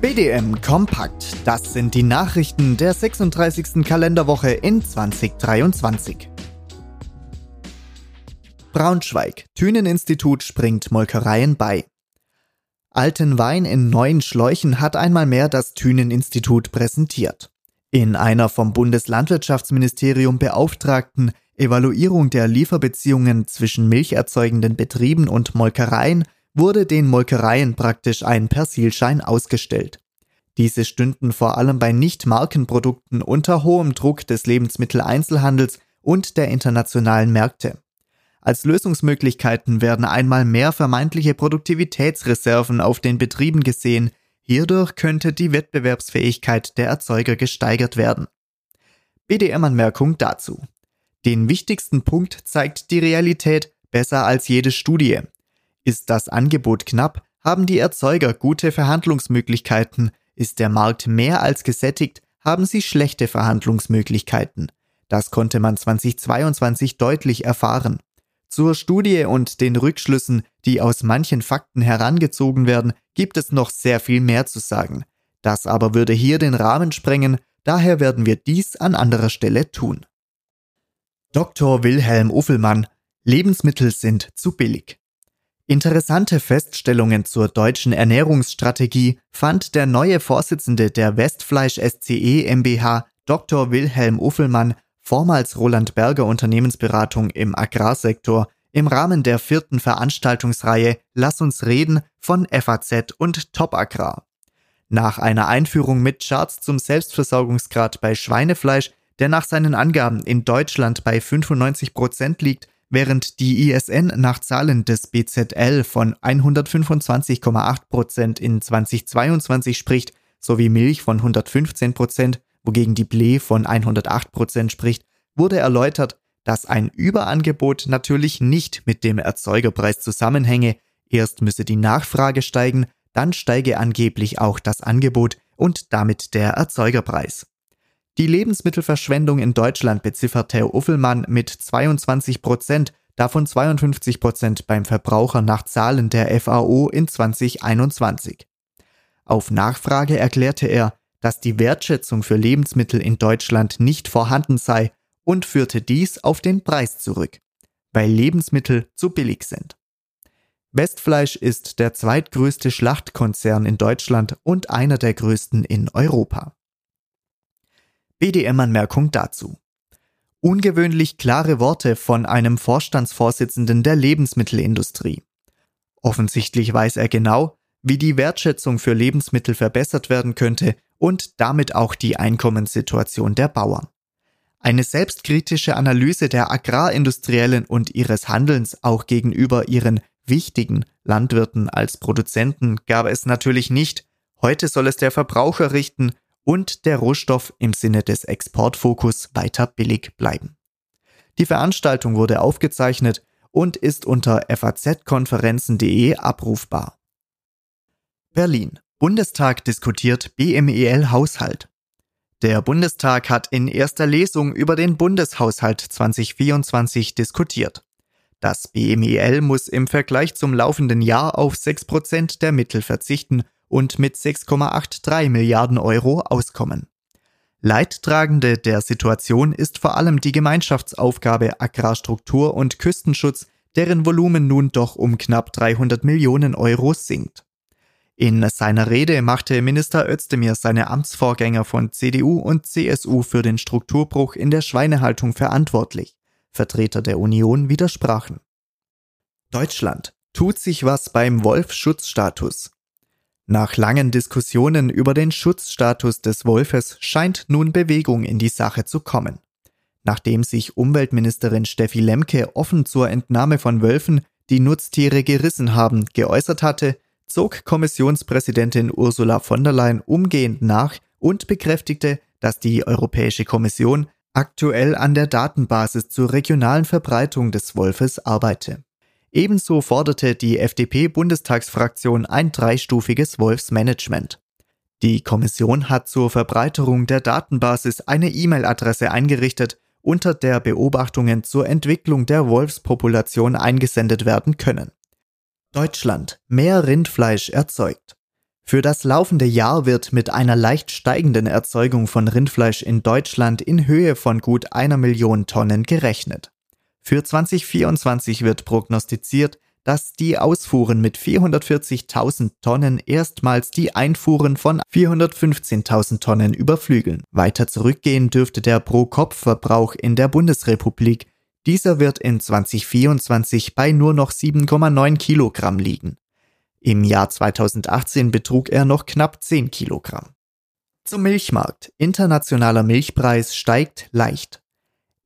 BDM Kompakt. Das sind die Nachrichten der 36. Kalenderwoche in 2023. Braunschweig. Thüneninstitut springt Molkereien bei. Alten Wein in neuen Schläuchen hat einmal mehr das Thüneninstitut präsentiert. In einer vom Bundeslandwirtschaftsministerium beauftragten Evaluierung der Lieferbeziehungen zwischen milcherzeugenden Betrieben und Molkereien wurde den Molkereien praktisch ein Persilschein ausgestellt. Diese stünden vor allem bei Nicht-Markenprodukten unter hohem Druck des Lebensmitteleinzelhandels und der internationalen Märkte. Als Lösungsmöglichkeiten werden einmal mehr vermeintliche Produktivitätsreserven auf den Betrieben gesehen, hierdurch könnte die Wettbewerbsfähigkeit der Erzeuger gesteigert werden. BDM-Anmerkung dazu. Den wichtigsten Punkt zeigt die Realität besser als jede Studie. Ist das Angebot knapp, haben die Erzeuger gute Verhandlungsmöglichkeiten, ist der Markt mehr als gesättigt, haben sie schlechte Verhandlungsmöglichkeiten. Das konnte man 2022 deutlich erfahren. Zur Studie und den Rückschlüssen, die aus manchen Fakten herangezogen werden, gibt es noch sehr viel mehr zu sagen. Das aber würde hier den Rahmen sprengen, daher werden wir dies an anderer Stelle tun. Dr. Wilhelm Uffelmann Lebensmittel sind zu billig. Interessante Feststellungen zur deutschen Ernährungsstrategie fand der neue Vorsitzende der Westfleisch SCE MBH, Dr. Wilhelm Uffelmann, vormals Roland Berger Unternehmensberatung im Agrarsektor, im Rahmen der vierten Veranstaltungsreihe Lass uns reden von FAZ und Top Agrar. Nach einer Einführung mit Charts zum Selbstversorgungsgrad bei Schweinefleisch, der nach seinen Angaben in Deutschland bei 95 Prozent liegt, Während die ISN nach Zahlen des BZL von 125,8 Prozent in 2022 spricht, sowie Milch von 115 Prozent, wogegen die Ble von 108 Prozent spricht, wurde erläutert, dass ein Überangebot natürlich nicht mit dem Erzeugerpreis zusammenhänge, erst müsse die Nachfrage steigen, dann steige angeblich auch das Angebot und damit der Erzeugerpreis. Die Lebensmittelverschwendung in Deutschland beziffert Herr Uffelmann mit 22 Prozent, davon 52 Prozent beim Verbraucher nach Zahlen der FAO in 2021. Auf Nachfrage erklärte er, dass die Wertschätzung für Lebensmittel in Deutschland nicht vorhanden sei und führte dies auf den Preis zurück, weil Lebensmittel zu billig sind. Westfleisch ist der zweitgrößte Schlachtkonzern in Deutschland und einer der größten in Europa. BDM-Anmerkung dazu. Ungewöhnlich klare Worte von einem Vorstandsvorsitzenden der Lebensmittelindustrie. Offensichtlich weiß er genau, wie die Wertschätzung für Lebensmittel verbessert werden könnte und damit auch die Einkommenssituation der Bauern. Eine selbstkritische Analyse der Agrarindustriellen und ihres Handelns auch gegenüber ihren wichtigen Landwirten als Produzenten gab es natürlich nicht. Heute soll es der Verbraucher richten und der Rohstoff im Sinne des Exportfokus weiter billig bleiben. Die Veranstaltung wurde aufgezeichnet und ist unter fazkonferenzen.de abrufbar. Berlin. Bundestag diskutiert BMEL Haushalt. Der Bundestag hat in erster Lesung über den Bundeshaushalt 2024 diskutiert. Das BMEL muss im Vergleich zum laufenden Jahr auf 6% der Mittel verzichten und mit 6,83 Milliarden Euro auskommen. Leidtragende der Situation ist vor allem die Gemeinschaftsaufgabe Agrarstruktur und Küstenschutz, deren Volumen nun doch um knapp 300 Millionen Euro sinkt. In seiner Rede machte Minister Özdemir seine Amtsvorgänger von CDU und CSU für den Strukturbruch in der Schweinehaltung verantwortlich. Vertreter der Union widersprachen. Deutschland. Tut sich was beim Wolfschutzstatus? Nach langen Diskussionen über den Schutzstatus des Wolfes scheint nun Bewegung in die Sache zu kommen. Nachdem sich Umweltministerin Steffi Lemke offen zur Entnahme von Wölfen, die Nutztiere gerissen haben, geäußert hatte, zog Kommissionspräsidentin Ursula von der Leyen umgehend nach und bekräftigte, dass die Europäische Kommission aktuell an der Datenbasis zur regionalen Verbreitung des Wolfes arbeite. Ebenso forderte die FDP-Bundestagsfraktion ein dreistufiges Wolfsmanagement. Die Kommission hat zur Verbreiterung der Datenbasis eine E-Mail-Adresse eingerichtet, unter der Beobachtungen zur Entwicklung der Wolfspopulation eingesendet werden können. Deutschland mehr Rindfleisch erzeugt. Für das laufende Jahr wird mit einer leicht steigenden Erzeugung von Rindfleisch in Deutschland in Höhe von gut einer Million Tonnen gerechnet. Für 2024 wird prognostiziert, dass die Ausfuhren mit 440.000 Tonnen erstmals die Einfuhren von 415.000 Tonnen überflügeln. Weiter zurückgehen dürfte der Pro-Kopf-Verbrauch in der Bundesrepublik. Dieser wird in 2024 bei nur noch 7,9 Kilogramm liegen. Im Jahr 2018 betrug er noch knapp 10 Kilogramm. Zum Milchmarkt. Internationaler Milchpreis steigt leicht.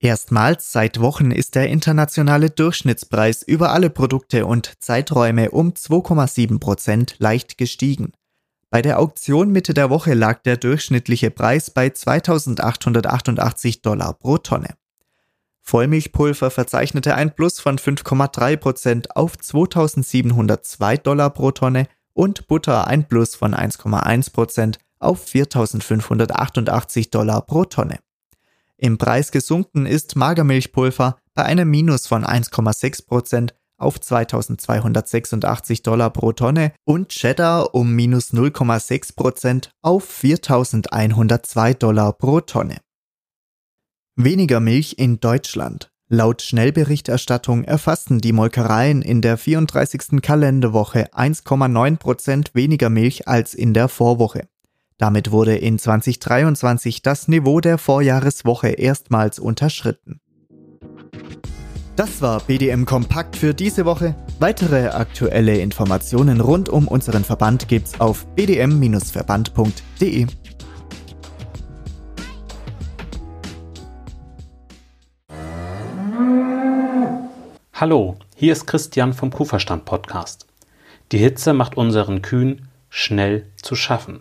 Erstmals seit Wochen ist der internationale Durchschnittspreis über alle Produkte und Zeiträume um 2,7 Prozent leicht gestiegen. Bei der Auktion Mitte der Woche lag der durchschnittliche Preis bei 2888 Dollar pro Tonne. Vollmilchpulver verzeichnete ein Plus von 5,3 Prozent auf 2702 Dollar pro Tonne und Butter ein Plus von 1,1 Prozent auf 4588 Dollar pro Tonne. Im Preis gesunken ist Magermilchpulver bei einem Minus von 1,6 Prozent auf 2286 Dollar pro Tonne und Cheddar um minus 0,6 Prozent auf 4102 Dollar pro Tonne. Weniger Milch in Deutschland. Laut Schnellberichterstattung erfassten die Molkereien in der 34. Kalenderwoche 1,9 Prozent weniger Milch als in der Vorwoche. Damit wurde in 2023 das Niveau der Vorjahreswoche erstmals unterschritten. Das war BDM Kompakt für diese Woche. Weitere aktuelle Informationen rund um unseren Verband gibt's auf bdm-verband.de. Hallo, hier ist Christian vom Kuhverstand Podcast. Die Hitze macht unseren Kühen schnell zu schaffen.